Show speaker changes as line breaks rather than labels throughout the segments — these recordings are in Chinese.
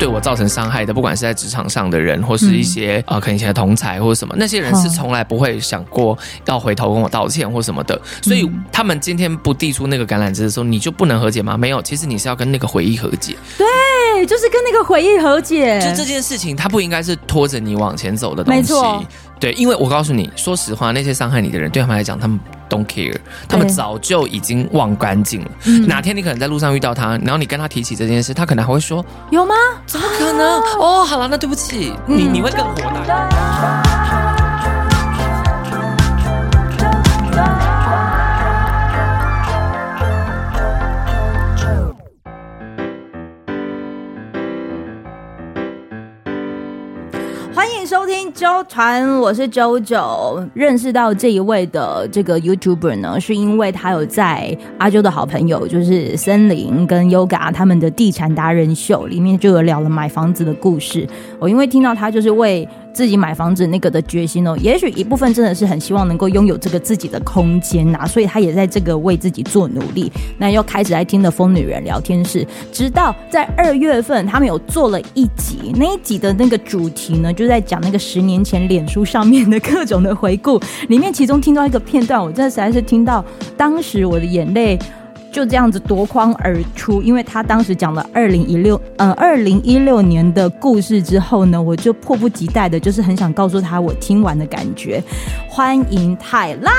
对我造成伤害的，不管是在职场上的人，或是一些、嗯、呃可能以前的同才或者什么，那些人是从来不会想过要回头跟我道歉或什么的。所以他们今天不递出那个橄榄枝的时候，你就不能和解吗？没有，其实你是要跟那个回忆和解。
对，就是跟那个回忆和解。
就这件事情，它不应该是拖着你往前走的东西。
没错。
对，因为我告诉你，说实话，那些伤害你的人，对他们来讲，他们 don't care，他们早就已经忘干净了。嗯、哪天你可能在路上遇到他，然后你跟他提起这件事，他可能还会说：“
有吗？
怎么可能？”哦，好了，那对不起，嗯、你你会更火大。
收听啾团，我是 JoJo。认识到这一位的这个 YouTuber 呢，是因为他有在阿周的好朋友，就是森林跟 Yoga 他们的地产达人秀里面，就有聊了买房子的故事。我因为听到他就是为自己买房子那个的决心哦，也许一部分真的是很希望能够拥有这个自己的空间呐、所以他也在这个为自己做努力。那又开始来听的疯女人聊天室，直到在二月份，他们有做了一集，那一集的那个主题呢，就在讲那个十年前脸书上面的各种的回顾。里面其中听到一个片段，我真的实在是听到当时我的眼泪。就这样子夺眶而出，因为他当时讲了二零一六，呃，二零一六年的故事之后呢，我就迫不及待的，就是很想告诉他我听完的感觉。欢迎泰拉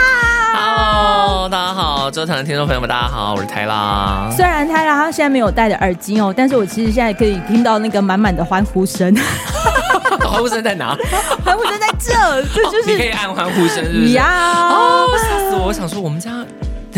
，Hello，大家好，周团的听众朋友们，大家好，我是泰拉。
虽然泰拉他现在没有戴着耳机哦，但是我其实现在可以听到那个满满的欢呼声。
欢呼声在哪？
欢呼声在这，这就是、哦、你
可以按欢呼声，是不是？
呀，
哦，吓死我！我想说，我们家。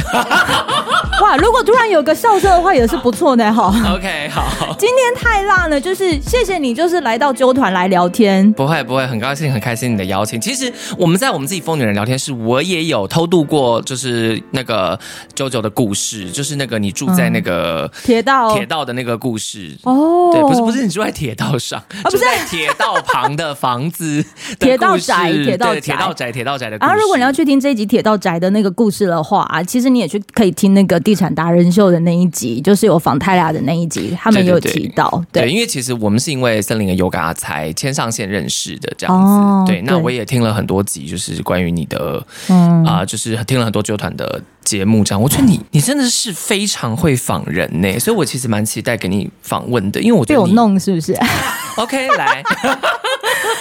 哇，如果突然有个笑声的话，也是不错的哈。
OK，好。
今天太辣了，就是谢谢你，就是来到纠团来聊天。
不会不会，很高兴很开心你的邀请。其实我们在我们自己疯女人聊天室，我也有偷渡过，就是那个 JoJo 的故事，就是那个你住在那个
铁道
铁道的那个故事。
哦，
对，不是不是，你住在铁道上，不是在铁道旁的房子。
铁道宅，铁道
铁道宅，铁道宅的故事。
啊，如果你要去听这一集铁道宅的那个故事的话，啊，其实你也去可以听那个地产达人秀的那一集，就是有访泰辣的那一集，他们有提到，
对，对，对，对，因为其实我们是因为森林的 Yoga 才牵上线认识的这样子，哦、对，那我也听了很多集，就是关于你的，嗯。啊、呃，就是听了很多啾团的节目，这样，我觉得你你真的是非常会访人呢，所以我其实蛮期待给你访问的，因为我觉得
被我弄是不是？
OK，来。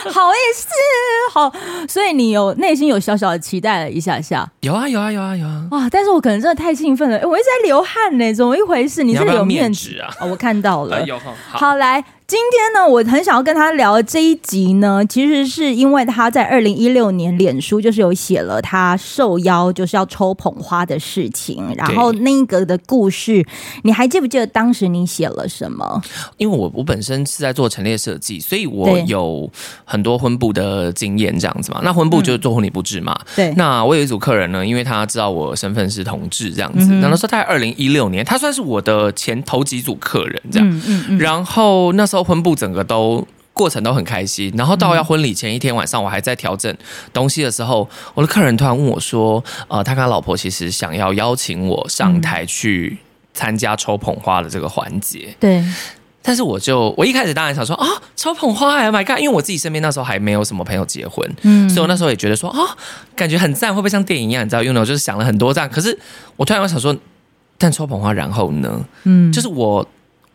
好意思，好，所以你有内心有小小的期待了一下下，
有啊有啊有啊有啊，
哇！但是我可能真的太兴奋了，我一直在流汗呢，怎么一回事？你这里有面纸啊？哦，我看到了，有好，好来。今天呢，我很想要跟他聊这一集呢，其实是因为他在二零一六年脸书就是有写了他受邀就是要抽捧花的事情，然后那个的故事，你还记不记得当时你写了什么？
因为我我本身是在做陈列设计，所以我有很多婚布的经验这样子嘛。那婚布就是做婚礼布置嘛。对。那我有一组客人呢，因为他知道我身份是同志这样子，那他说他在二零一六年，他算是我的前头几组客人这样。嗯嗯嗯。然后那时候。婚布整个都过程都很开心，然后到要婚礼前一天晚上，我还在调整东西的时候，我的客人突然问我说：“呃，他跟他老婆其实想要邀请我上台去参加抽捧花的这个环节。”对，但是我就我一开始当然想说啊，抽捧花，Oh my God！因为我自己身边那时候还没有什么朋友结婚，嗯，所以我那时候也觉得说啊，感觉很赞，会不会像电影一样？你知道，因为我就是想了很多这样。可是我突然我想说，但抽捧花然后呢？嗯，就是我。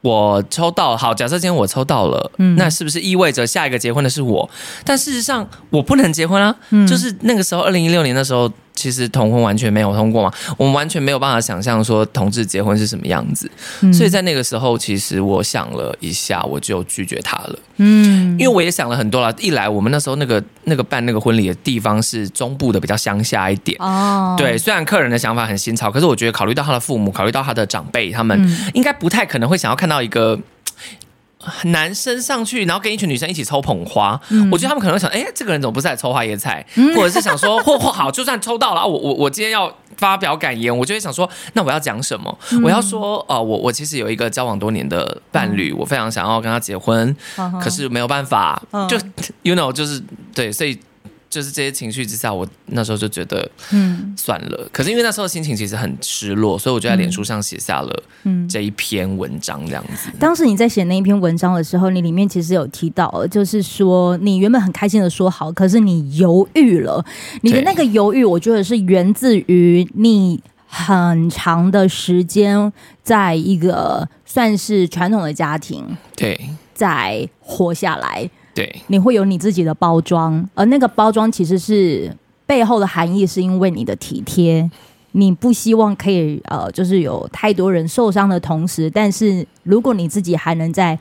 我抽到好，假设今天我抽到了，嗯，那是不是意味着下一个结婚的是我？但事实上我不能结婚啊，嗯，就是那个时候，二零一六年的时候。其实同婚完全没有通过嘛，我们完全没有办法想象说同志结婚是什么样子，嗯、所以在那个时候，其实我想了一下，我就拒绝他了。嗯，因为我也想了很多了。一来，我们那时候那个那个办那个婚礼的地方是中部的比较乡下一点。哦，对，虽然客人的想法很新潮，可是我觉得考虑到他的父母，考虑到他的长辈，他们应该不太可能会想要看到一个。男生上去，然后跟一群女生一起抽捧花，嗯、我觉得他们可能会想，哎、欸，这个人怎么不是来抽花椰菜？嗯、或者是想说，或或好，就算抽到了，我我我今天要发表感言，我就会想说，那我要讲什么？嗯、我要说，呃，我我其实有一个交往多年的伴侣，嗯、我非常想要跟他结婚，嗯、可是没有办法，嗯、就 you know，就是对，所以。就是这些情绪之下，我那时候就觉得，嗯，算了。可是因为那时候心情其实很失落，所以我就在脸书上写下了嗯这一篇文章这样子。
当时你在写那一篇文章的时候，你里面其实有提到，就是说你原本很开心的说好，可是你犹豫了。你的那个犹豫，我觉得是源自于你很长的时间在一个算是传统的家庭，
对，
在活下来。
对，
你会有你自己的包装，而那个包装其实是背后的含义，是因为你的体贴，你不希望可以呃，就是有太多人受伤的同时，但是如果你自己还能在。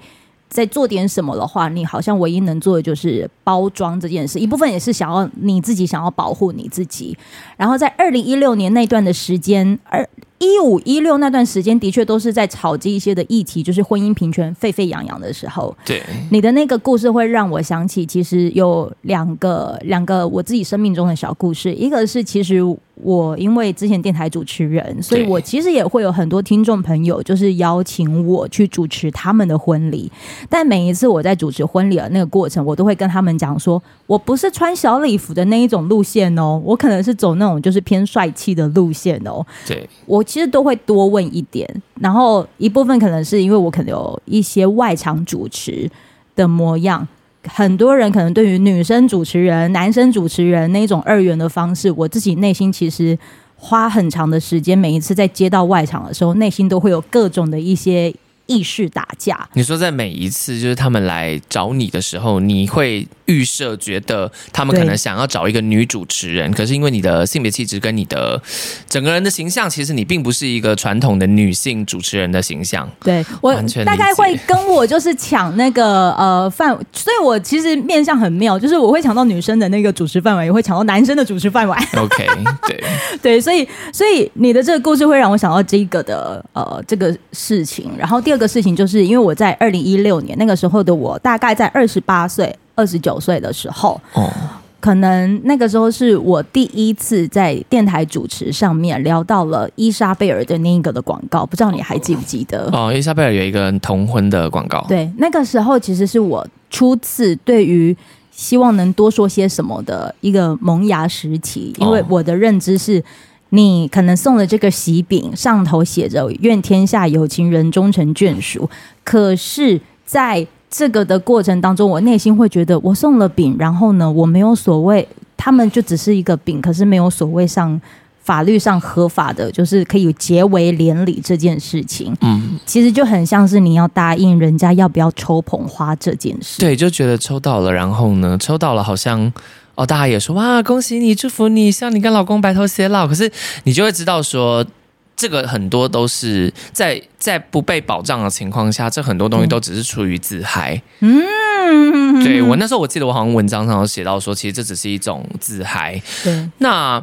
在做点什么的话，你好像唯一能做的就是包装这件事。一部分也是想要你自己想要保护你自己。然后在二零一六年那段的时间，二一五一六那段时间的确都是在炒这一些的议题，就是婚姻平权沸沸扬扬的时候。
对，
你的那个故事会让我想起，其实有两个两个我自己生命中的小故事。一个是其实。我因为之前电台主持人，所以我其实也会有很多听众朋友，就是邀请我去主持他们的婚礼。但每一次我在主持婚礼的那个过程，我都会跟他们讲说，我不是穿小礼服的那一种路线哦，我可能是走那种就是偏帅气的路线哦。
对，
我其实都会多问一点，然后一部分可能是因为我可能有一些外场主持的模样。很多人可能对于女生主持人、男生主持人那种二元的方式，我自己内心其实花很长的时间，每一次在接到外场的时候，内心都会有各种的一些。意识打架。
你说在每一次就是他们来找你的时候，你会预设觉得他们可能想要找一个女主持人，可是因为你的性别气质跟你的整个人的形象，其实你并不是一个传统的女性主持人的形象。
对，我大概会跟我就是抢那个呃范围，所以我其实面向很妙，就是我会抢到女生的那个主持范围，也会抢到男生的主持范围。
OK，对
对，所以所以你的这个故事会让我想到这个的呃这个事情，然后第二。这个事情就是因为我在二零一六年那个时候的我，大概在二十八岁、二十九岁的时候，哦，可能那个时候是我第一次在电台主持上面聊到了伊莎贝尔的那一个的广告，不知道你还记不记得？
哦，伊莎贝尔有一个同婚的广告，
对，那个时候其实是我初次对于希望能多说些什么的一个萌芽时期，因为我的认知是。你可能送了这个喜饼上头写着“愿天下有情人终成眷属”，可是在这个的过程当中，我内心会觉得，我送了饼，然后呢，我没有所谓，他们就只是一个饼，可是没有所谓上法律上合法的，就是可以结为连理这件事情。嗯，其实就很像是你要答应人家要不要抽捧花这件事。
对，就觉得抽到了，然后呢，抽到了，好像。哦，大家也说哇，恭喜你，祝福你，希望你跟老公白头偕老。可是你就会知道说，这个很多都是在在不被保障的情况下，这很多东西都只是出于自嗨。嗯，对，我那时候我记得我好像文章上有写到说，其实这只是一种自嗨。
对，
那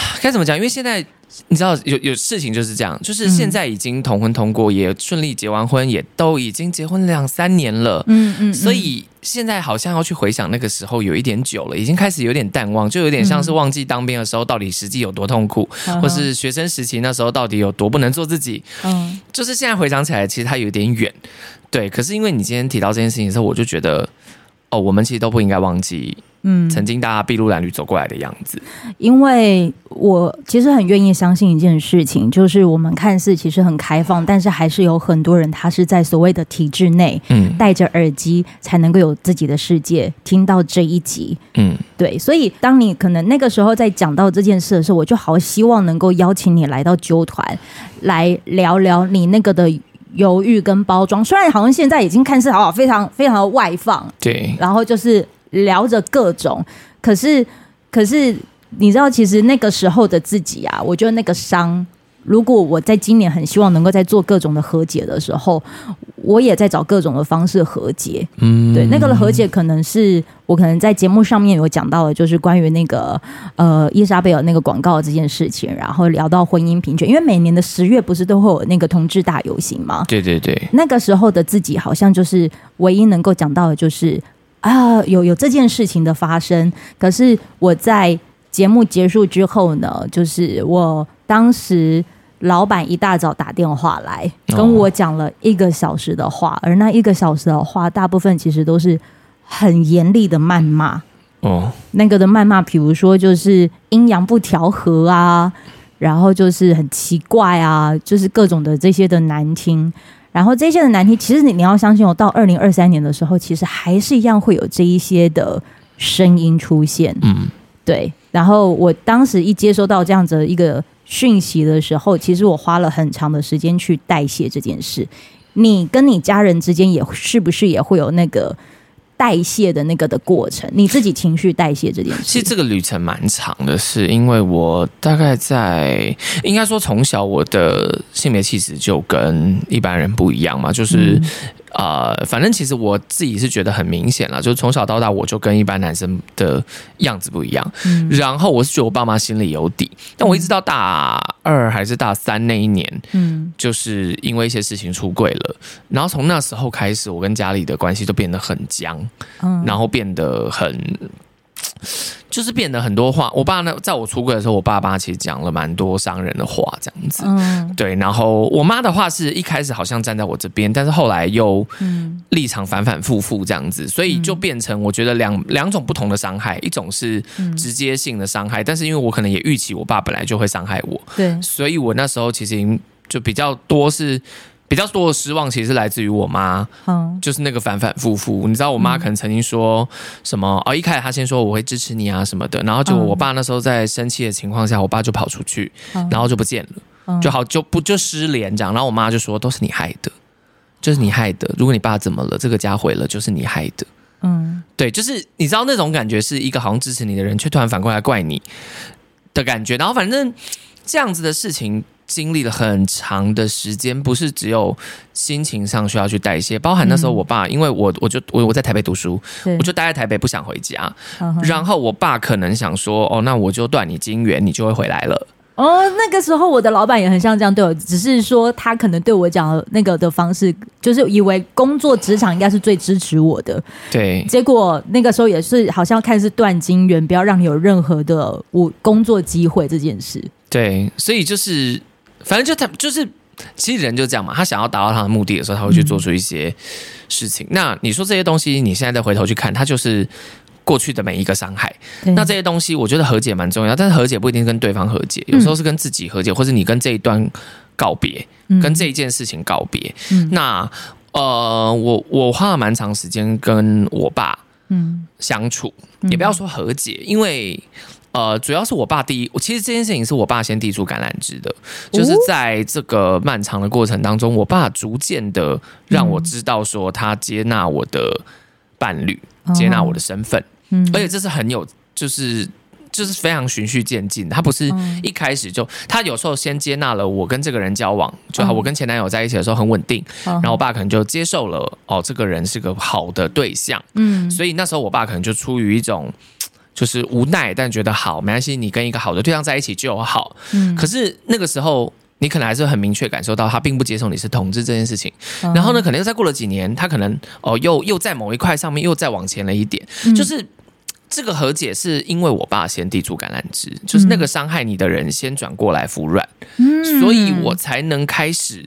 该怎么讲？因为现在。你知道有有事情就是这样，就是现在已经同婚通过，也顺利结完婚，也都已经结婚两三年了。嗯嗯，所以现在好像要去回想那个时候，有一点久了，已经开始有点淡忘，就有点像是忘记当兵的时候到底实际有多痛苦，或是学生时期那时候到底有多不能做自己。嗯，就是现在回想起来，其实它有点远。对，可是因为你今天提到这件事情的时候，我就觉得，哦，我们其实都不应该忘记。嗯，曾经大家筚路蓝缕走过来的样子，
因为我其实很愿意相信一件事情，就是我们看似其实很开放，但是还是有很多人他是在所谓的体制内，嗯，戴着耳机才能够有自己的世界，听到这一集，嗯，对，所以当你可能那个时候在讲到这件事的时候，我就好希望能够邀请你来到纠团，来聊聊你那个的犹豫跟包装，虽然好像现在已经看似好好非常非常的外放，
对，
然后就是。聊着各种，可是，可是你知道，其实那个时候的自己啊，我觉得那个伤，如果我在今年很希望能够在做各种的和解的时候，我也在找各种的方式和解。嗯，对，那个的和解可能是我可能在节目上面有讲到的，就是关于那个呃伊莎贝尔那个广告这件事情，然后聊到婚姻平权，因为每年的十月不是都会有那个同志大游行吗？
对对对，
那个时候的自己好像就是唯一能够讲到的，就是。啊，有有这件事情的发生，可是我在节目结束之后呢，就是我当时老板一大早打电话来跟我讲了一个小时的话，而那一个小时的话，大部分其实都是很严厉的谩骂。哦，那个的谩骂，比如说就是阴阳不调和啊，然后就是很奇怪啊，就是各种的这些的难听。然后这些的难题，其实你你要相信我，到二零二三年的时候，其实还是一样会有这一些的声音出现。嗯，对。然后我当时一接收到这样子的一个讯息的时候，其实我花了很长的时间去代谢这件事。你跟你家人之间也是不是也会有那个？代谢的那个的过程，你自己情绪代谢这件事，
其实这个旅程蛮长的，是因为我大概在应该说从小我的性别气质就跟一般人不一样嘛，就是。嗯呃，反正其实我自己是觉得很明显了，就是从小到大我就跟一般男生的样子不一样。嗯，然后我是觉得我爸妈心里有底，但我一直到大二还是大三那一年，嗯，就是因为一些事情出柜了，然后从那时候开始，我跟家里的关系就变得很僵，嗯，然后变得很。就是变得很多话，我爸呢，在我出柜的时候，我爸爸其实讲了蛮多伤人的话，这样子。嗯，对。然后我妈的话是一开始好像站在我这边，但是后来又立场反反复复这样子，所以就变成我觉得两两种不同的伤害，一种是直接性的伤害，但是因为我可能也预期我爸本来就会伤害我，对，所以我那时候其实就比较多是。比较多的失望，其实是来自于我妈，嗯，就是那个反反复复。你知道，我妈可能曾经说什么？哦，一开始她先说我会支持你啊什么的，然后就我爸那时候在生气的情况下，我爸就跑出去，然后就不见了，就好就不就失联这样。然后我妈就说：“都是你害的，就是你害的。如果你爸怎么了，这个家毁了，就是你害的。”嗯，对，就是你知道那种感觉，是一个好像支持你的人，却突然反过来怪你的感觉。然后反正这样子的事情。经历了很长的时间，不是只有心情上需要去代谢，包含那时候我爸，嗯、因为我我就我我在台北读书，我就待在台北不想回家，嗯、然后我爸可能想说，哦，那我就断你金源，你就会回来了。
哦，那个时候我的老板也很像这样对我，只是说他可能对我讲那个的方式，就是以为工作职场应该是最支持我的，
对，
结果那个时候也是好像看是断金源，不要让你有任何的我工作机会这件事，
对，所以就是。反正就他就是，其实人就这样嘛。他想要达到他的目的的时候，他会去做出一些事情。嗯、那你说这些东西，你现在再回头去看，他就是过去的每一个伤害。那这些东西，我觉得和解蛮重要，但是和解不一定跟对方和解，有时候是跟自己和解，嗯、或是你跟这一段告别，嗯、跟这一件事情告别。嗯、那呃，我我花了蛮长时间跟我爸嗯相处，嗯、也不要说和解，因为。呃，主要是我爸第一，其实这件事情是我爸先递出橄榄枝的，就是在这个漫长的过程当中，我爸逐渐的让我知道说他接纳我的伴侣，接纳我的身份，嗯，而且这是很有，就是就是非常循序渐进，他不是一开始就，他有时候先接纳了我跟这个人交往，就好，我跟前男友在一起的时候很稳定，然后我爸可能就接受了，哦，这个人是个好的对象，嗯，所以那时候我爸可能就出于一种。就是无奈，但觉得好没关系。你跟一个好的对象在一起就好。嗯，可是那个时候，你可能还是很明确感受到他并不接受你是同志这件事情。嗯、然后呢，可能又再过了几年，他可能哦，又又在某一块上面又再往前了一点。嗯、就是这个和解是因为我爸先递出橄榄枝，就是那个伤害你的人先转过来服软，嗯、所以我才能开始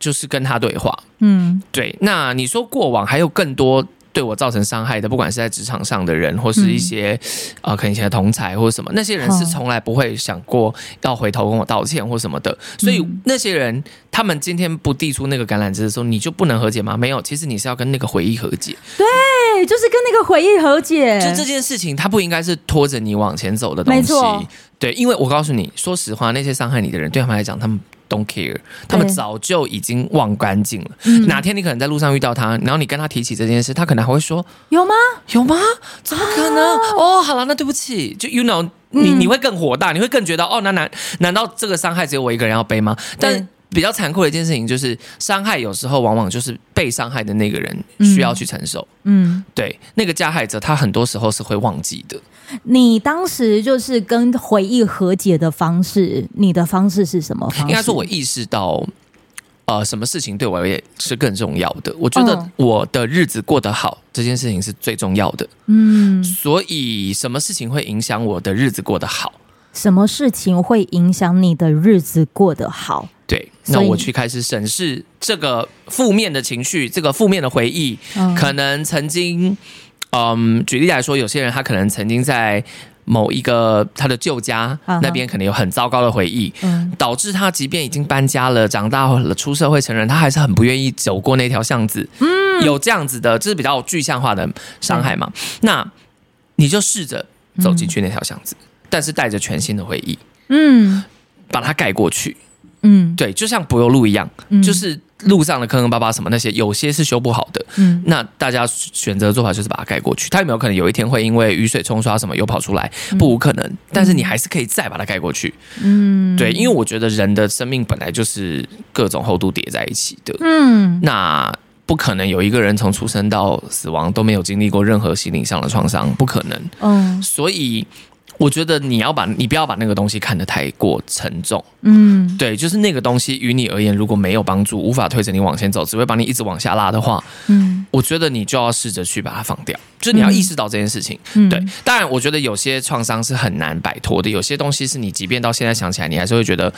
就是跟他对话。嗯，对。那你说过往还有更多？对我造成伤害的，不管是在职场上的人，或是一些啊、嗯呃，可能以前的同才或者什么，那些人是从来不会想过要回头跟我道歉或什么的。嗯、所以那些人，他们今天不递出那个橄榄枝的时候，你就不能和解吗？没有，其实你是要跟那个回忆和解。
对，就是跟那个回忆和解。
就这件事情，它不应该是拖着你往前走的东西。没错。对，因为我告诉你，说实话，那些伤害你的人，对他们来讲，他们。Don't care，他们早就已经忘干净了。嗯、哪天你可能在路上遇到他，然后你跟他提起这件事，他可能还会说：“有吗？有吗？怎么可能？”啊、哦，好了，那对不起。就 you know，你你会更火大，你会更觉得哦，那难难道这个伤害只有我一个人要背吗？但比较残酷的一件事情就是，伤害有时候往往就是被伤害的那个人需要去承受。嗯，对，那个加害者他很多时候是会忘记的。
你当时就是跟回忆和解的方式，你的方式是什么方式？
应该说，我意识到，呃，什么事情对我而言是更重要的。我觉得我的日子过得好，这件事情是最重要的。嗯，所以什么事情会影响我的日子过得好？
什么事情会影响你的日子过得好？
对，那我去开始审视这个负面的情绪，这个负面的回忆，嗯、可能曾经。嗯，举例来说，有些人他可能曾经在某一个他的旧家、uh huh. 那边可能有很糟糕的回忆，嗯，导致他即便已经搬家了、长大了、出社会成人，他还是很不愿意走过那条巷子。嗯，有这样子的，这是比较具象化的伤害嘛？嗯、那你就试着走进去那条巷子，嗯、但是带着全新的回忆，嗯，把它盖过去。嗯，对，就像柏油路一样，嗯、就是路上的坑坑巴巴什么那些，有些是修不好的。嗯，那大家选择的做法就是把它盖过去。它有没有可能有一天会因为雨水冲刷什么又跑出来？不无可能，嗯、但是你还是可以再把它盖过去。嗯，对，因为我觉得人的生命本来就是各种厚度叠在一起的。嗯，那不可能有一个人从出生到死亡都没有经历过任何心灵上的创伤，不可能。嗯，所以。我觉得你要把你不要把那个东西看得太过沉重，嗯，对，就是那个东西于你而言如果没有帮助，无法推着你往前走，只会把你一直往下拉的话，嗯，我觉得你就要试着去把它放掉，就是你要意识到这件事情，嗯，对。当然，我觉得有些创伤是很难摆脱的，有些东西是你即便到现在想起来，你还是会觉得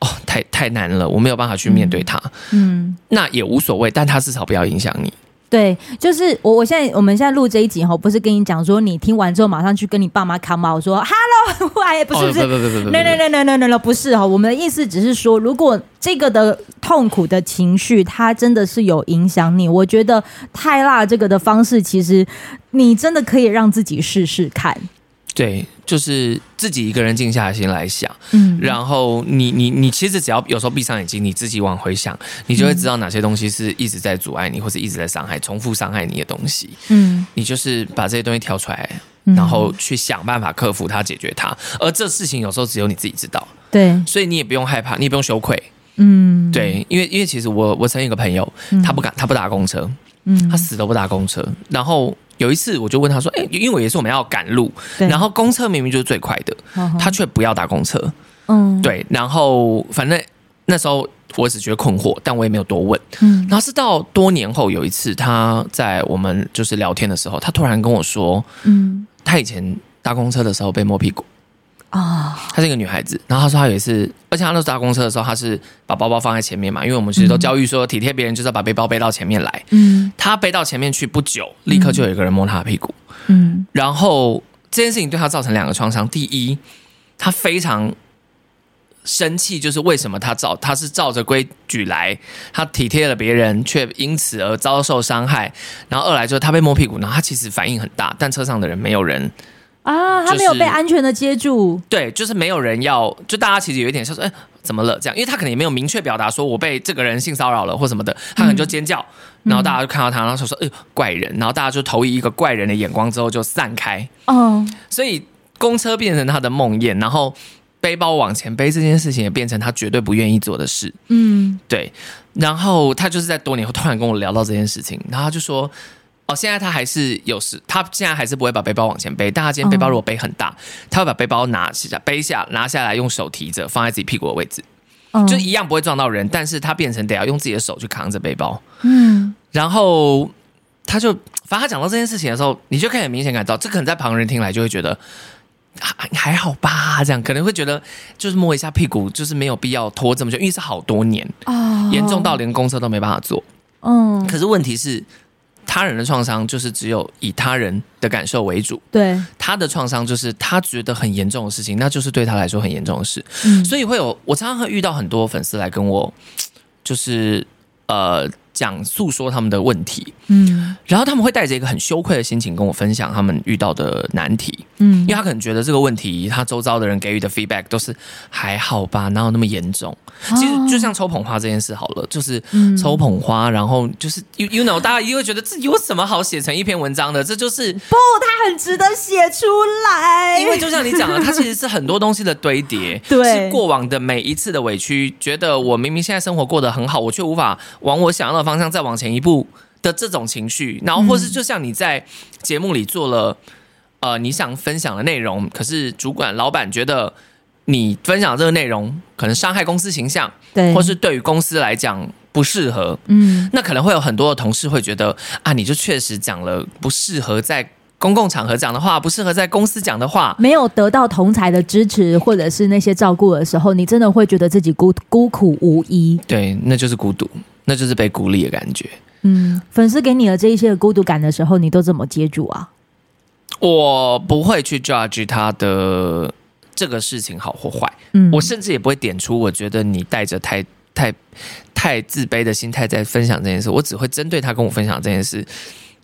哦，太太难了，我没有办法去面对它，嗯，那也无所谓，但它至少不要影响你。
对，就是我，我现在我们现在录这一集哈，不是跟你讲说你听完之后马上去跟你爸妈 come out 说 hello，哎，不是不是，不不不不，no no no no no no，不是哈，我们的意思只是说，如果这个的痛苦的情绪它真的是有影响你，我觉得太辣这个的方式，其实你真的可以让自己试试看。
对，就是自己一个人静下心来想，嗯，然后你你你其实只要有时候闭上眼睛，你自己往回想，你就会知道哪些东西是一直在阻碍你，或者一直在伤害、重复伤害你的东西，嗯，你就是把这些东西挑出来，然后去想办法克服它、解决它，而这事情有时候只有你自己知道，
对，
所以你也不用害怕，你也不用羞愧，嗯，对，因为因为其实我我曾经有个朋友，他不敢，他不搭公车，嗯，他死都不搭公车，然后。有一次，我就问他说：“哎、欸，因为也是我们要赶路，然后公车明明就是最快的，他却不要搭公车。嗯，对。然后反正那时候我只觉得困惑，但我也没有多问。嗯，然后是到多年后有一次，他在我们就是聊天的时候，他突然跟我说：嗯，他以前搭公车的时候被摸屁股。”啊，她是一个女孩子，然后她说她有一次，而且她那时候搭公车的时候，她是把包包放在前面嘛，因为我们其实都教育说体贴别人就是要把背包背到前面来。嗯，她背到前面去不久，立刻就有一个人摸她的屁股。嗯，然后这件事情对她造成两个创伤，第一，她非常生气，就是为什么她照她是照着规矩来，她体贴了别人，却因此而遭受伤害。然后二来就是她被摸屁股，然后她其实反应很大，但车上的人没有人。
啊，他没有被安全的接住，
就是，对，就是没有人要，就大家其实有一点像说，哎，怎么了这样？因为他可能也没有明确表达说我被这个人性骚扰了或什么的，他可能就尖叫，嗯、然后大家就看到他，然后就说，哎，怪人，然后大家就投以一个怪人的眼光之后就散开。嗯，所以公车变成他的梦魇，然后背包往前背这件事情也变成他绝对不愿意做的事。嗯，对，然后他就是在多年后突然跟我聊到这件事情，然后他就说。哦，现在他还是有时，他现在还是不会把背包往前背。但他今天背包如果背很大，嗯、他会把背包拿下、背下、拿下来，用手提着放在自己屁股的位置，嗯、就一样不会撞到人。但是他变成得要用自己的手去扛着背包。嗯，然后他就，反正他讲到这件事情的时候，你就可以很明显感到，这可能在旁人听来就会觉得还还好吧，这样可能会觉得就是摸一下屁股，就是没有必要拖这么久，因为是好多年啊，严重到连公车都没办法坐。嗯，可是问题是。他人的创伤就是只有以他人的感受为主，
对。
他的创伤就是他觉得很严重的事情，那就是对他来说很严重的事，嗯，所以会有我常常会遇到很多粉丝来跟我，就是呃。讲诉说他们的问题，嗯，然后他们会带着一个很羞愧的心情跟我分享他们遇到的难题，嗯，因为他可能觉得这个问题他周遭的人给予的 feedback 都是还好吧，哪有那么严重？其实就像抽捧花这件事好了，就是抽捧花，然后就是 you you know，大家一定会觉得这有什么好写成一篇文章的？这就是
不，他很值得写出来，
因为就像你讲的，它其实是很多东西的堆叠，对，是过往的每一次的委屈，觉得我明明现在生活过得很好，我却无法往我想要的方向再往前一步的这种情绪，然后或是就像你在节目里做了呃你想分享的内容，可是主管老板觉得你分享这个内容可能伤害公司形象，对，或是对于公司来讲不适合，嗯，那可能会有很多的同事会觉得啊，你就确实讲了不适合在公共场合讲的话，不适合在公司讲的话，
没有得到同才的支持或者是那些照顾的时候，你真的会觉得自己孤孤苦无依，
对，那就是孤独。那就是被孤立的感觉，
嗯，粉丝给你的这一些的孤独感的时候，你都怎么接住啊？
我不会去 judge 他的这个事情好或坏，嗯，我甚至也不会点出我觉得你带着太太太自卑的心态在分享这件事，我只会针对他跟我分享这件事，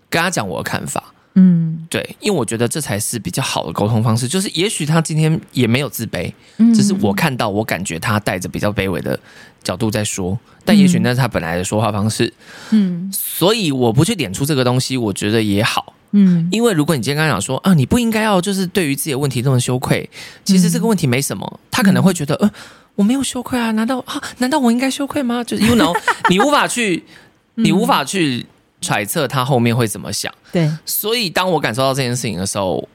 跟他讲我的看法。嗯，对，因为我觉得这才是比较好的沟通方式。就是也许他今天也没有自卑，嗯，只是我看到，我感觉他带着比较卑微的角度在说，但也许那是他本来的说话方式。嗯，所以我不去点出这个东西，我觉得也好。嗯，因为如果你今天刚刚讲说啊，你不应该要就是对于自己的问题这么羞愧，其实这个问题没什么，他可能会觉得，呃，我没有羞愧啊，难道啊，难道我应该羞愧吗？就是 you know，你无法去，你无法去。揣测他后面会怎么想，
对，
所以当我感受到这件事情的时候，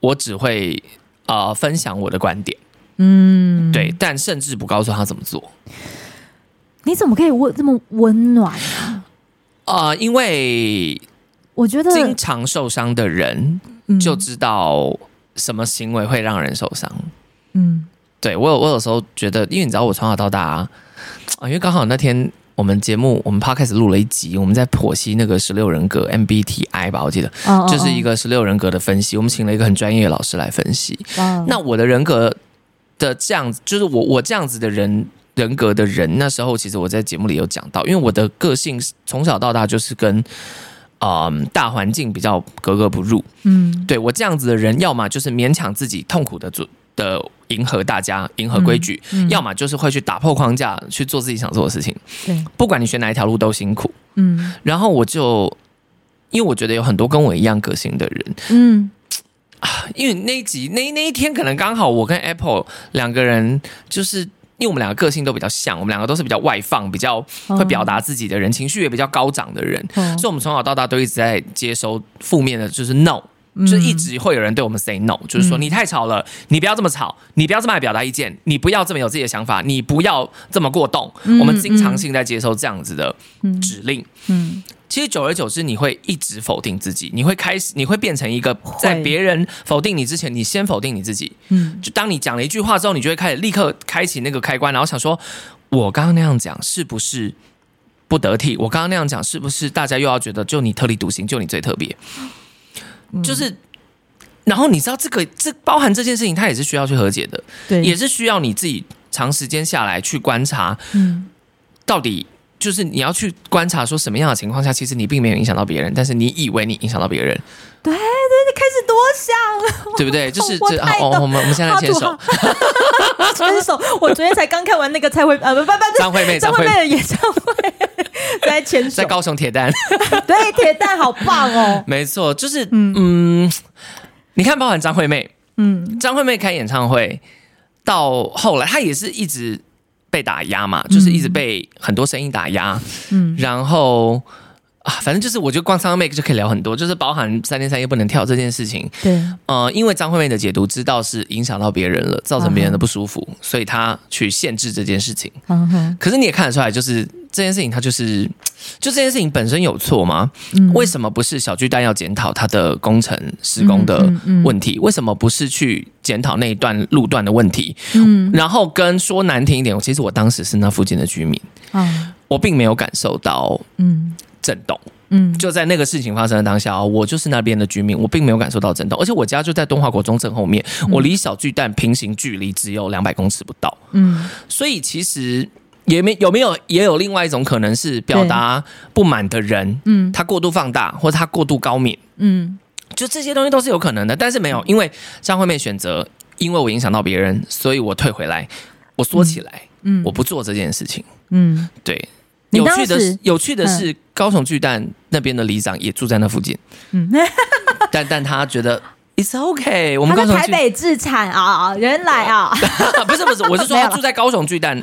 我只会呃分享我的观点，嗯，对，但甚至不告诉他怎么做。
你怎么可以温这么温暖啊？
呃，因为
我觉得
经常受伤的人就知道什么行为会让人受伤。嗯，对，我有我有时候觉得，因为你知道我从小到大啊，因为刚好那天。我们节目，我们 Podcast 录了一集，我们在剖析那个十六人格 MBTI 吧，我记得，oh, oh, oh. 就是一个十六人格的分析。我们请了一个很专业的老师来分析。Oh. 那我的人格的这样子，就是我我这样子的人人格的人，那时候其实我在节目里有讲到，因为我的个性从小到大就是跟嗯、呃、大环境比较格格不入。嗯，对我这样子的人，要么就是勉强自己痛苦的做。的迎合大家，迎合规矩，嗯嗯、要么就是会去打破框架，去做自己想做的事情。对，不管你选哪一条路都辛苦。嗯，然后我就，因为我觉得有很多跟我一样个性的人，嗯，啊，因为那一集那那一天可能刚好我跟 Apple 两个人，就是因为我们两个个性都比较像，我们两个都是比较外放、比较会表达自己的人，哦、情绪也比较高涨的人，哦、所以我们从小到大都一直在接收负面的，就是 No。就一直会有人对我们 say no，就是说你太吵了，你不要这么吵，你不要这么爱表达意见，你不要这么有自己的想法，你不要这么过动。我们经常性在接受这样子的指令。嗯，其实久而久之，你会一直否定自己，你会开始，你会变成一个在别人否定你之前，你先否定你自己。嗯，就当你讲了一句话之后，你就会开始立刻开启那个开关，然后想说，我刚刚那样讲是不是不得体？我刚刚那样讲是不是大家又要觉得就你特立独行，就你最特别？就是，然后你知道这个这包含这件事情，它也是需要去和解的，对，也是需要你自己长时间下来去观察，嗯，到底就是你要去观察说什么样的情况下，其实你并没有影响到别人，但是你以为你影响到别人，
对对，你开始多想，
对不对？就是这哦，我们我们现在牵手，
牵手。我昨天才刚看完那个蔡慧呃不不不
张惠妹
张惠妹。的演唱会。在牵手，
在高雄铁蛋，
对，铁蛋好棒哦。
没错，就是嗯，嗯，你看，包含张惠妹，嗯，张惠妹开演唱会到后来，她也是一直被打压嘛，就是一直被很多声音打压，嗯，然后。啊，反正就是，我觉得光张惠妹就可以聊很多，就是包含三天三夜不能跳这件事情。对，呃，因为张惠妹的解读知道是影响到别人了，造成别人的不舒服，嗯、所以她去限制这件事情。嗯哼。可是你也看得出来，就是这件事情，它就是，就这件事情本身有错吗？嗯。为什么不是小巨蛋要检讨它的工程施工的问题？为什么不是去检讨那一段路段的问题？嗯。然后跟说难听一点，其实我当时是那附近的居民。嗯。我并没有感受到。嗯。震动，嗯，就在那个事情发生的当下啊，我就是那边的居民，我并没有感受到震动，而且我家就在东华国中正后面，我离小巨蛋平行距离只有两百公尺不到，嗯，所以其实也没有没有也有另外一种可能是表达不满的人，嗯，他过度放大或者他过度高敏，嗯，就这些东西都是有可能的，但是没有，因为张惠妹选择，因为我影响到别人，所以我退回来，我缩起来，嗯，我不做这件事情，嗯，对。有趣的是，有趣的是，高雄巨蛋那边的里长也住在那附近。嗯，但但他觉得 it's okay。我们高雄
台北自产啊，原来啊，
不是不是，我是说 他住在高雄巨蛋，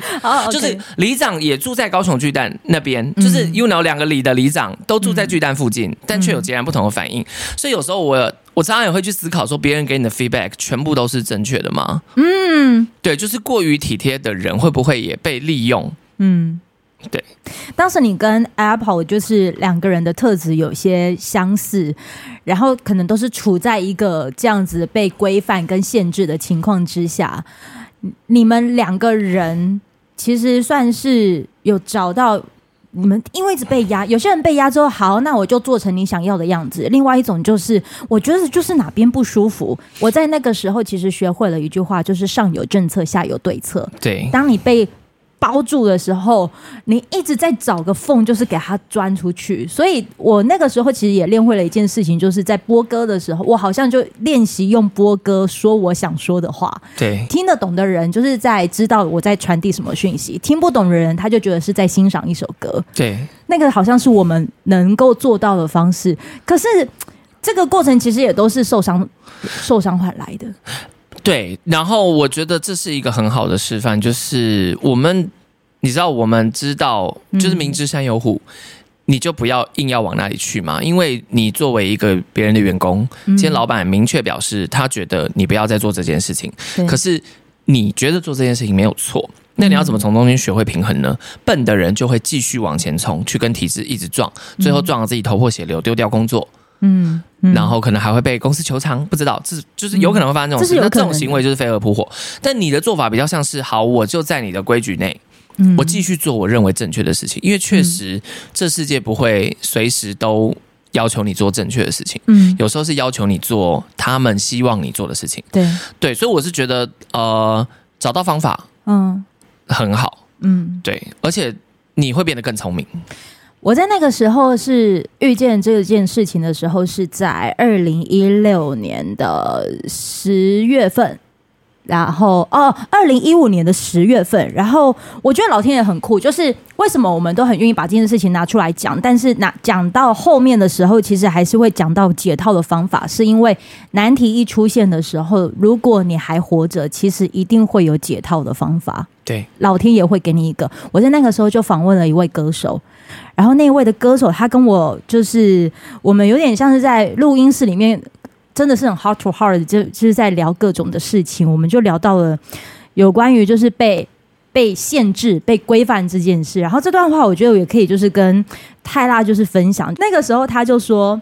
就是里长也住在高雄巨蛋那边，就是 you know 两个里的里长都住在巨蛋附近，但却有截然不同的反应。所以有时候我我常常也会去思考，说别人给你的 feedback 全部都是正确的吗？嗯，对，就是过于体贴的人会不会也被利用？嗯。对，
当时你跟 Apple 就是两个人的特质有些相似，然后可能都是处在一个这样子被规范跟限制的情况之下，你们两个人其实算是有找到你们因为一直被压，有些人被压之后，好，那我就做成你想要的样子。另外一种就是，我觉得就是哪边不舒服。我在那个时候其实学会了一句话，就是上有政策，下有对策。
对，
当你被。包住的时候，你一直在找个缝，就是给它钻出去。所以我那个时候其实也练会了一件事情，就是在播歌的时候，我好像就练习用播歌说我想说的话。
对，
听得懂的人就是在知道我在传递什么讯息；听不懂的人，他就觉得是在欣赏一首歌。
对，
那个好像是我们能够做到的方式。可是这个过程其实也都是受伤、受伤换来的。
对，然后我觉得这是一个很好的示范，就是我们，你知道，我们知道，就是明知山有虎，嗯、你就不要硬要往那里去嘛。因为你作为一个别人的员工，今天老板明确表示他觉得你不要再做这件事情，
嗯、
可是你觉得做这件事情没有错，那你要怎么从中间学会平衡呢？嗯、笨的人就会继续往前冲，去跟体制一直撞，最后撞到自己头破血流，丢掉工作。嗯。然后可能还会被公司求偿，不知道这就是有可能会发生这种事。那这种行为就是飞蛾扑火。但你的做法比较像是，好，我就在你的规矩内，我继续做我认为正确的事情。因为确实，这世界不会随时都要求你做正确的事情。嗯，有时候是要求你做他们希望你做的事情。
对
对，所以我是觉得，呃，找到方法，嗯，很好，嗯，对，而且你会变得更聪明。
我在那个时候是遇见这件事情的时候，是在二零一六年的十月份，然后哦，二零一五年的十月份，然后我觉得老天爷很酷，就是为什么我们都很愿意把这件事情拿出来讲，但是拿讲到后面的时候，其实还是会讲到解套的方法，是因为难题一出现的时候，如果你还活着，其实一定会有解套的方法。
对，
老天爷会给你一个。我在那个时候就访问了一位歌手。然后那一位的歌手，他跟我就是我们有点像是在录音室里面，真的是很 heart to heart，就就是在聊各种的事情。我们就聊到了有关于就是被被限制、被规范这件事。然后这段话，我觉得也可以就是跟泰拉就是分享。那个时候他就说。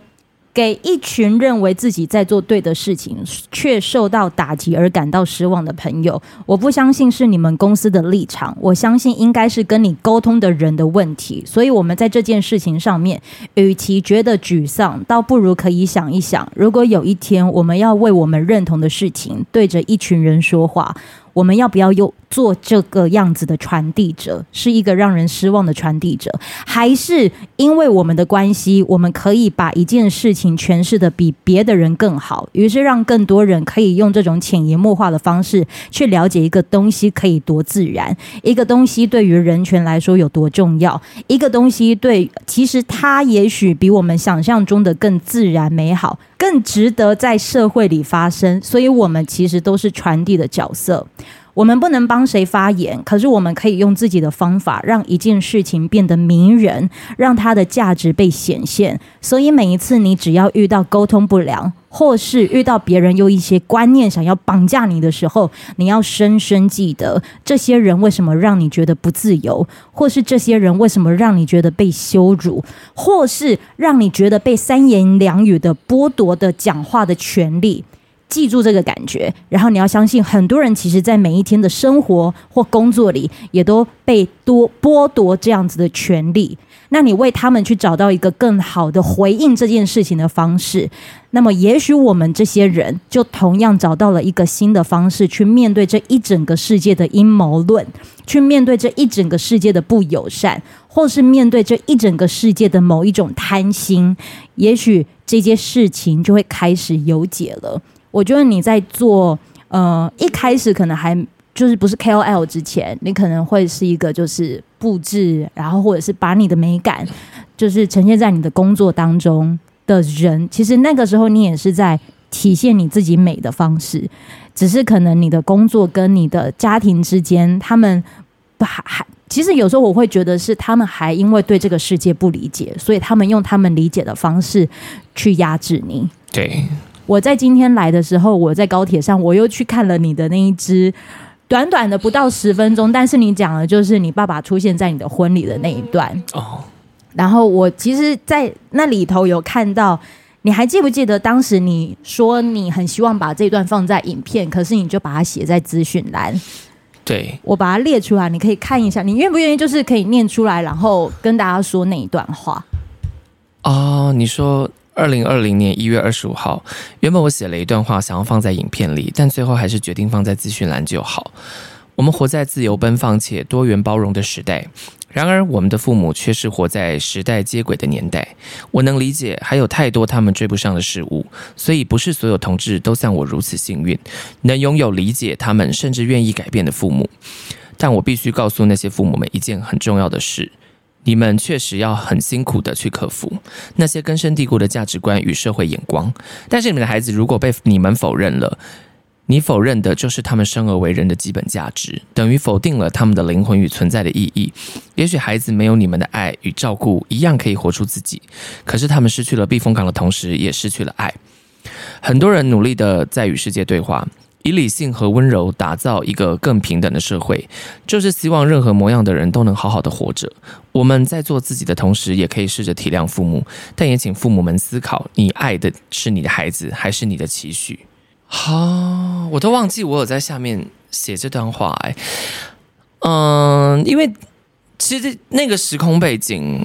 给一群认为自己在做对的事情，却受到打击而感到失望的朋友，我不相信是你们公司的立场，我相信应该是跟你沟通的人的问题。所以，我们在这件事情上面，与其觉得沮丧，倒不如可以想一想，如果有一天我们要为我们认同的事情对着一群人说话。我们要不要又做这个样子的传递者，是一个让人失望的传递者，还是因为我们的关系，我们可以把一件事情诠释得比别的人更好，于是让更多人可以用这种潜移默化的方式去了解一个东西可以多自然，一个东西对于人权来说有多重要，一个东西对，其实它也许比我们想象中的更自然美好。更值得在社会里发生，所以我们其实都是传递的角色。我们不能帮谁发言，可是我们可以用自己的方法，让一件事情变得迷人，让它的价值被显现。所以每一次你只要遇到沟通不良，或是遇到别人用一些观念想要绑架你的时候，你要深深记得，这些人为什么让你觉得不自由，或是这些人为什么让你觉得被羞辱，或是让你觉得被三言两语的剥夺的讲话的权利。记住这个感觉，然后你要相信，很多人其实，在每一天的生活或工作里，也都被多剥夺这样子的权利。那你为他们去找到一个更好的回应这件事情的方式，那么也许我们这些人就同样找到了一个新的方式，去面对这一整个世界的阴谋论，去面对这一整个世界的不友善，或是面对这一整个世界的某一种贪心，也许这件事情就会开始有解了。我觉得你在做，呃，一开始可能还就是不是 KOL 之前，你可能会是一个就是布置，然后或者是把你的美感就是呈现在你的工作当中的人，其实那个时候你也是在体现你自己美的方式，只是可能你的工作跟你的家庭之间，他们还还，其实有时候我会觉得是他们还因为对这个世界不理解，所以他们用他们理解的方式去压制你。
对。
我在今天来的时候，我在高铁上，我又去看了你的那一只短短的不到十分钟，但是你讲的就是你爸爸出现在你的婚礼的那一段哦。然后我其实，在那里头有看到，你还记不记得当时你说你很希望把这段放在影片，可是你就把它写在资讯栏。
对，
我把它列出来，你可以看一下，你愿不愿意？就是可以念出来，然后跟大家说那一段话。
哦，你说二零二零年一月二十五号，原本我写了一段话，想要放在影片里，但最后还是决定放在资讯栏就好。我们活在自由奔放且多元包容的时代，然而我们的父母却是活在时代接轨的年代。我能理解，还有太多他们追不上的事物，所以不是所有同志都像我如此幸运，能拥有理解他们甚至愿意改变的父母。但我必须告诉那些父母们一件很重要的事：你们确实要很辛苦的去克服那些根深蒂固的价值观与社会眼光。但是你们的孩子如果被你们否认了，你否认的就是他们生而为人的基本价值，等于否定了他们的灵魂与存在的意义。也许孩子没有你们的爱与照顾，一样可以活出自己，可是他们失去了避风港的同时，也失去了爱。很多人努力的在与世界对话，以理性和温柔打造一个更平等的社会，就是希望任何模样的人都能好好的活着。我们在做自己的同时，也可以试着体谅父母，但也请父母们思考：你爱的是你的孩子，还是你的期许？好、哦，我都忘记我有在下面写这段话哎，嗯，因为其实那个时空背景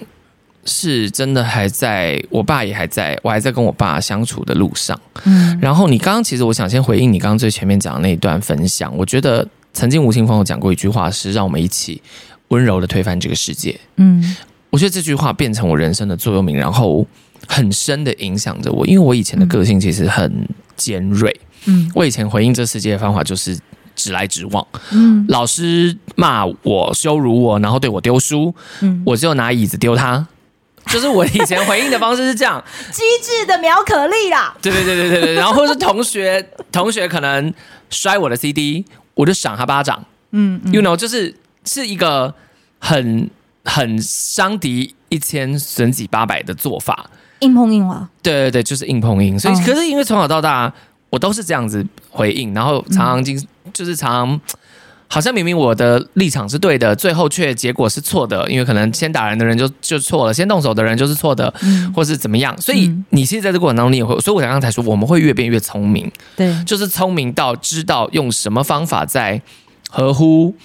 是真的还在，我爸也还在，我还在跟我爸相处的路上，嗯，然后你刚刚其实我想先回应你刚刚最前面讲的那一段分享，我觉得曾经吴青峰有讲过一句话是让我们一起温柔的推翻这个世界，嗯，我觉得这句话变成我人生的座右铭，然后很深的影响着我，因为我以前的个性其实很尖锐。嗯，我以前回应这世界的方法就是直来直往。嗯，老师骂我、羞辱我，然后对我丢书，嗯，我就拿椅子丢他。就是我以前回应的方式是这样，
机智的苗可丽啦。
对对对对对对，然后是同学 同学可能摔我的 CD，我就赏他巴掌。嗯，嗯，you know，就是是一个很很伤敌一千损己八百的做法，
硬碰硬了。
对对对，就是硬碰硬。所以，可是因为从小到大。我都是这样子回应，然后常常经就是常常，好像明明我的立场是对的，最后却结果是错的，因为可能先打人的人就就错了，先动手的人就是错的，嗯、或是怎么样。所以你其实在这个过程当中，你也会，所以我才刚才说，我们会越变越聪明，对，就是聪明到知道用什么方法在合乎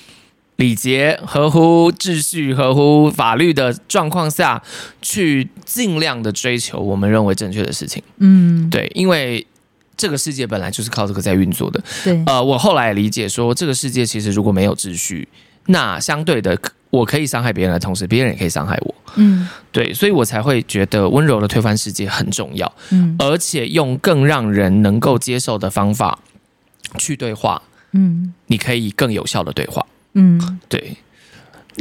礼节、合乎秩序、合乎法律的状况下去尽量的追求我们认为正确的事情。嗯，对，因为。这个世界本来就是靠这个在运作的。对，呃，我后来理解说，这个世界其实如果没有秩序，那相对的，我可以伤害别人的同时，别人也可以伤害我。嗯，对，所以我才会觉得温柔的推翻世界很重要。嗯，而且用更让人能够接受的方法去对话。嗯，你可以更有效的对话。嗯，对。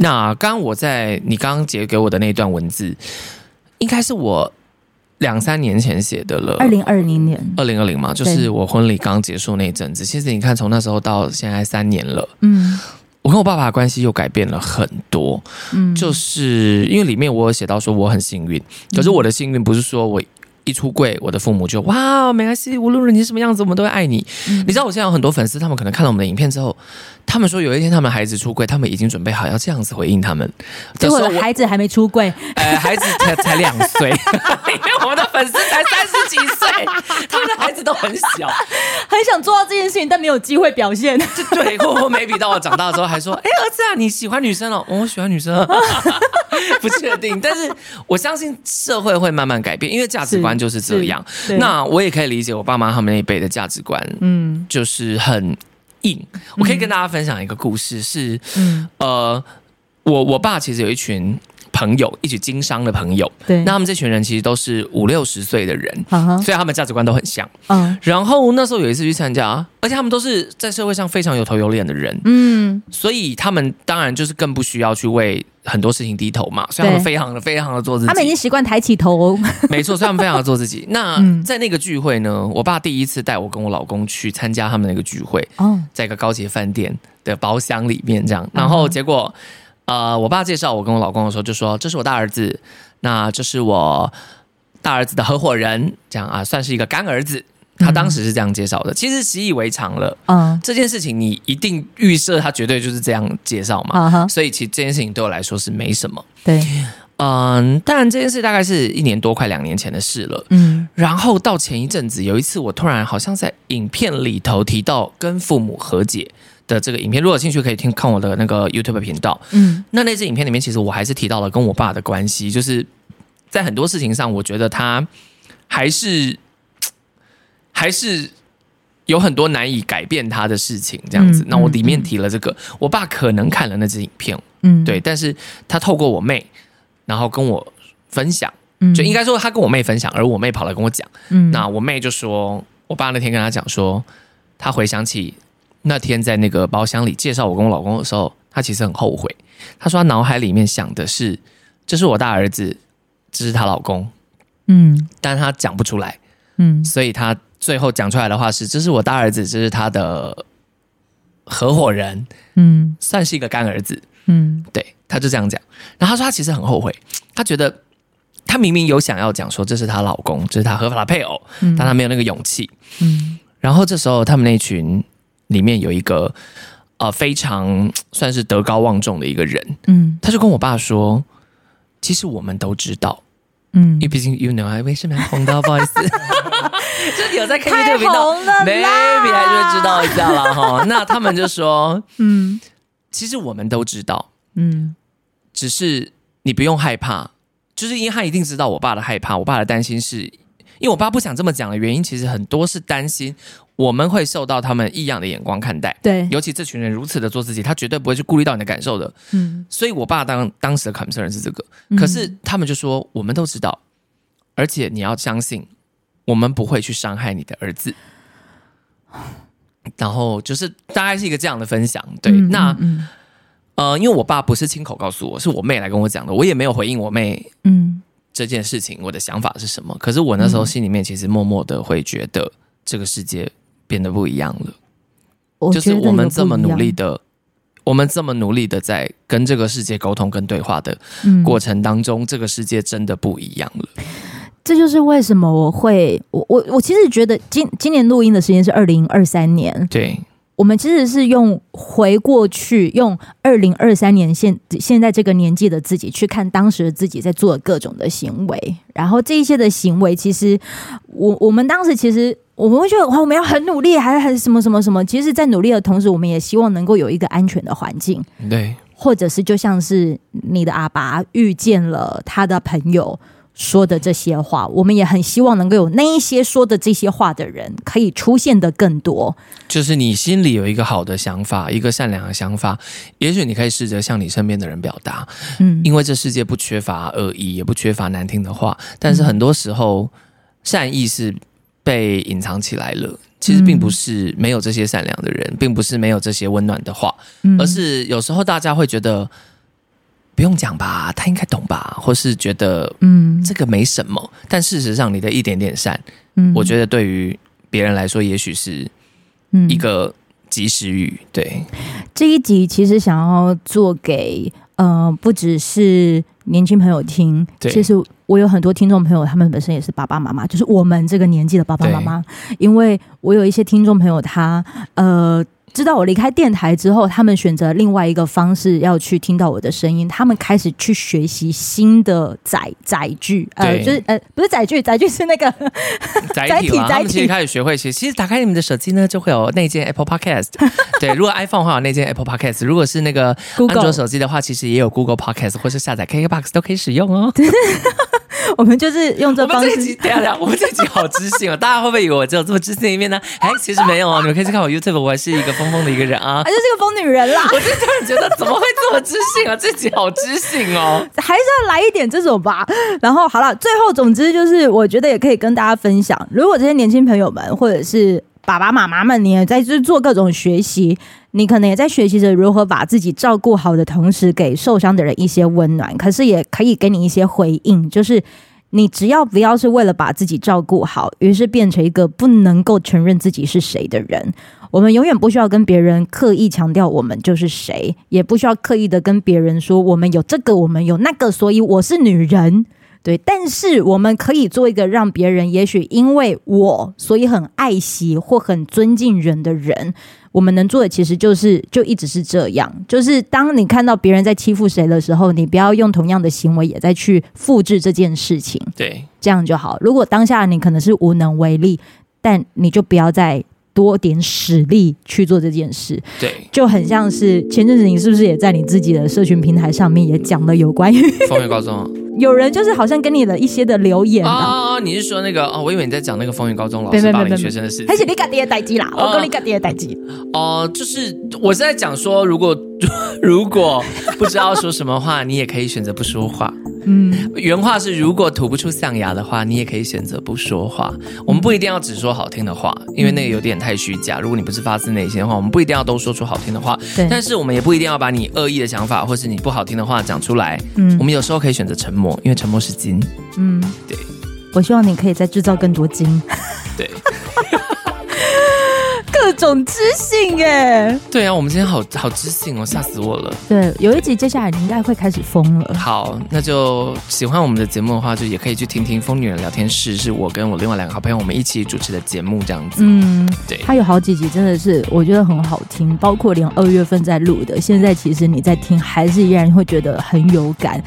那刚刚我在你刚刚截给我的那段文字，应该是我。两三年前写的了，
二零二零年，
二零二零嘛，就是我婚礼刚结束那阵子。其实你看，从那时候到现在三年了，嗯，我跟我爸爸的关系又改变了很多，嗯，就是因为里面我有写到说我很幸运，可是我的幸运不是说我。一出柜，我的父母就哇，没关系，无论你什么样子，我们都会爱你。嗯、你知道，我现在有很多粉丝，他们可能看了我们的影片之后，他们说有一天他们孩子出柜，他们已经准备好要这样子回应他们。
结果孩子还没出柜，
呃，孩子才才两岁，因为我们的粉丝才三十几岁，他们的孩子都很小，
很想做到这件事情，但没有机会表现。
对，或或 maybe 到我长大之后还说，哎，儿子啊，你喜欢女生哦？我喜欢女生，不确定，但是我相信社会会慢慢改变，因为价值观。就是这样，那我也可以理解我爸妈他们那一辈的价值观，嗯，就是很硬。我可以跟大家分享一个故事，是，嗯，呃，我我爸其实有一群朋友，一起经商的朋友，对，那他们这群人其实都是五六十岁的人，所以他们价值观都很像，嗯。然后那时候有一次去参加，而且他们都是在社会上非常有头有脸的人，嗯，所以他们当然就是更不需要去为。很多事情低头嘛，所以他们非常的非常的做自己。
他们已经习惯抬起头，
没错，所以他们非常的做自己。那 在那个聚会呢，我爸第一次带我跟我老公去参加他们那个聚会，哦，在一个高级饭店的包厢里面这样。然后结果，呃，我爸介绍我跟我老公的时候就说：“这是我大儿子，那这是我大儿子的合伙人，这样啊，算是一个干儿子。”他当时是这样介绍的，其实习以为常了。嗯，这件事情你一定预设他绝对就是这样介绍嘛。嗯，所以其实这件事情对我来说是没什么。对，嗯，当然这件事大概是一年多快两年前的事了。嗯，然后到前一阵子有一次，我突然好像在影片里头提到跟父母和解的这个影片，如果有兴趣可以听看我的那个 YouTube 频道。嗯，那那支影片里面，其实我还是提到了跟我爸的关系，就是在很多事情上，我觉得他还是 还是有很多难以改变他的事情，这样子。嗯、那我里面提了这个，嗯、我爸可能看了那支影片，嗯，对，但是他透过我妹，然后跟我分享，嗯，就应该说他跟我妹分享，而我妹跑来跟我讲，嗯，那我妹就说，我爸那天跟他讲说，他回想起。那天在那个包厢里介绍我跟我老公的时候，他其实很后悔。他说他脑海里面想的是，这是我大儿子，这是他老公，嗯，但他讲不出来，嗯，所以他最后讲出来的话是，这是我大儿子，这是他的合伙人，嗯，算是一个干儿子，嗯，对，他就这样讲。然后他说他其实很后悔，他觉得他明明有想要讲说这是她老公，这是她合法的配偶，嗯，但她没有那个勇气，嗯。然后这时候他们那群。里面有一个呃非常算是德高望重的一个人，嗯，他就跟我爸说，其实我们都知道，嗯，因为毕竟 you know 还为什么要红到不好意思，就有在看 YouTube 频道，maybe 还是会知道一下了哈。那他们就说，嗯，其实我们都知道，嗯，只是你不用害怕，就是因为他一定知道我爸的害怕，我爸的担心是因为我爸不想这么讲的原因，其实很多是担心。我们会受到他们异样的眼光看待，对，尤其这群人如此的做自己，他绝对不会去顾虑到你的感受的。嗯，所以我爸当当时的 concern 是这个，可是他们就说我们都知道，而且你要相信，我们不会去伤害你的儿子。然后就是大概是一个这样的分享，对，嗯、那呃，因为我爸不是亲口告诉我，是我妹来跟我讲的，我也没有回应我妹，嗯，这件事情我的想法是什么？可是我那时候心里面其实默默的会觉得这个世界。变得不一样了，就是我们这么努力的，我们这么努力的在跟这个世界沟通跟对话的过程当中，嗯、这个世界真的不一样了。
这就是为什么我会，我我我其实觉得今今年录音的时间是二零二三年，
对。
我们其实是用回过去，用二零二三年现现在这个年纪的自己去看当时的自己在做各种的行为，然后这一些的行为，其实我我们当时其实我们会觉得哇，我们要很努力，还还什么什么什么。其实，在努力的同时，我们也希望能够有一个安全的环境，
对，
或者是就像是你的阿爸遇见了他的朋友。说的这些话，我们也很希望能够有那一些说的这些话的人可以出现的更多。
就是你心里有一个好的想法，一个善良的想法，也许你可以试着向你身边的人表达。嗯，因为这世界不缺乏恶意，也不缺乏难听的话，但是很多时候善意是被隐藏起来了。其实并不是没有这些善良的人，并不是没有这些温暖的话，而是有时候大家会觉得。不用讲吧，他应该懂吧，或是觉得嗯，这个没什么。嗯、但事实上，你的一点点善，嗯，我觉得对于别人来说，也许是一个及时雨。对，
这一集其实想要做给呃，不只是年轻朋友听。其实我有很多听众朋友，他们本身也是爸爸妈妈，就是我们这个年纪的爸爸妈妈。因为我有一些听众朋友他，他呃。知道我离开电台之后，他们选择另外一个方式要去听到我的声音。他们开始去学习新的载载具，呃，就是呃，不是载具，载具是那个
载体。他们其实开始学会学，其实打开你们的手机呢，就会有内建 Apple Podcast。对，如果 iPhone 的话有内建 Apple Podcast，如果是那个安卓手机的话，其实也有 Google Podcast，或是下载 KKBox 都可以使用哦。
我们就是用这方式。我们这集，
我们这集好知性哦！大家会不会以为我只有这么知性的一面呢？哎，其实没有哦，你们可以去看我 YouTube，我还是一个疯疯的一个人啊，
还是个疯女人啦！
我就突然觉得，怎么会这么知性啊？这集好知性哦，
还是要来一点这种吧。然后好了，最后总之就是，我觉得也可以跟大家分享，如果这些年轻朋友们或者是爸爸妈妈们，你也在就是做各种学习，你可能也在学习着如何把自己照顾好的同时，给受伤的人一些温暖，可是也可以给你一些回应，就是。你只要不要是为了把自己照顾好，于是变成一个不能够承认自己是谁的人。我们永远不需要跟别人刻意强调我们就是谁，也不需要刻意的跟别人说我们有这个，我们有那个，所以我是女人。对，但是我们可以做一个让别人也许因为我，所以很爱惜或很尊敬人的人。我们能做的其实就是就一直是这样，就是当你看到别人在欺负谁的时候，你不要用同样的行为也在去复制这件事情。
对，
这样就好。如果当下你可能是无能为力，但你就不要再多点使力去做这件事。
对，
就很像是前阵子你是不是也在你自己的社群平台上面也讲了有关于
丰原高中？
有人就是好像跟你的一些的留言
啊，你是说那个哦？我以为你在讲那个丰原高中老师霸凌学生的事情，
还是你家爹的代志啦？我跟你家爹的代志
哦，就是我是在讲说，如果 如果不知道说什么话，你也可以选择不说话。嗯，原话是：如果吐不出象牙的话，你也可以选择不说话。我们不一定要只说好听的话，因为那个有点太虚假。如果你不是发自内心的话，我们不一定要都说出好听的话。对，但是我们也不一定要把你恶意的想法或是你不好听的话讲出来。嗯，我们有时候可以选择沉默，因为沉默是金。嗯，对。
我希望你可以再制造更多金。
对。
各种知性耶，
对啊，我们今天好好知性哦，吓死我了。
对，有一集接下来你应该会开始疯了。
好，那就喜欢我们的节目的话，就也可以去听听《疯女人聊天室》，是我跟我另外两个好朋友我们一起主持的节目，这样子。嗯，对，
它有好几集真的是我觉得很好听，包括连二月份在录的，现在其实你在听还是依然会觉得很有感。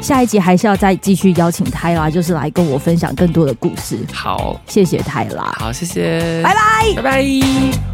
下一集还是要再继续邀请泰拉，就是来跟我分享更多的故事。
好，
谢谢泰拉。
好，谢谢，
拜拜，
拜拜。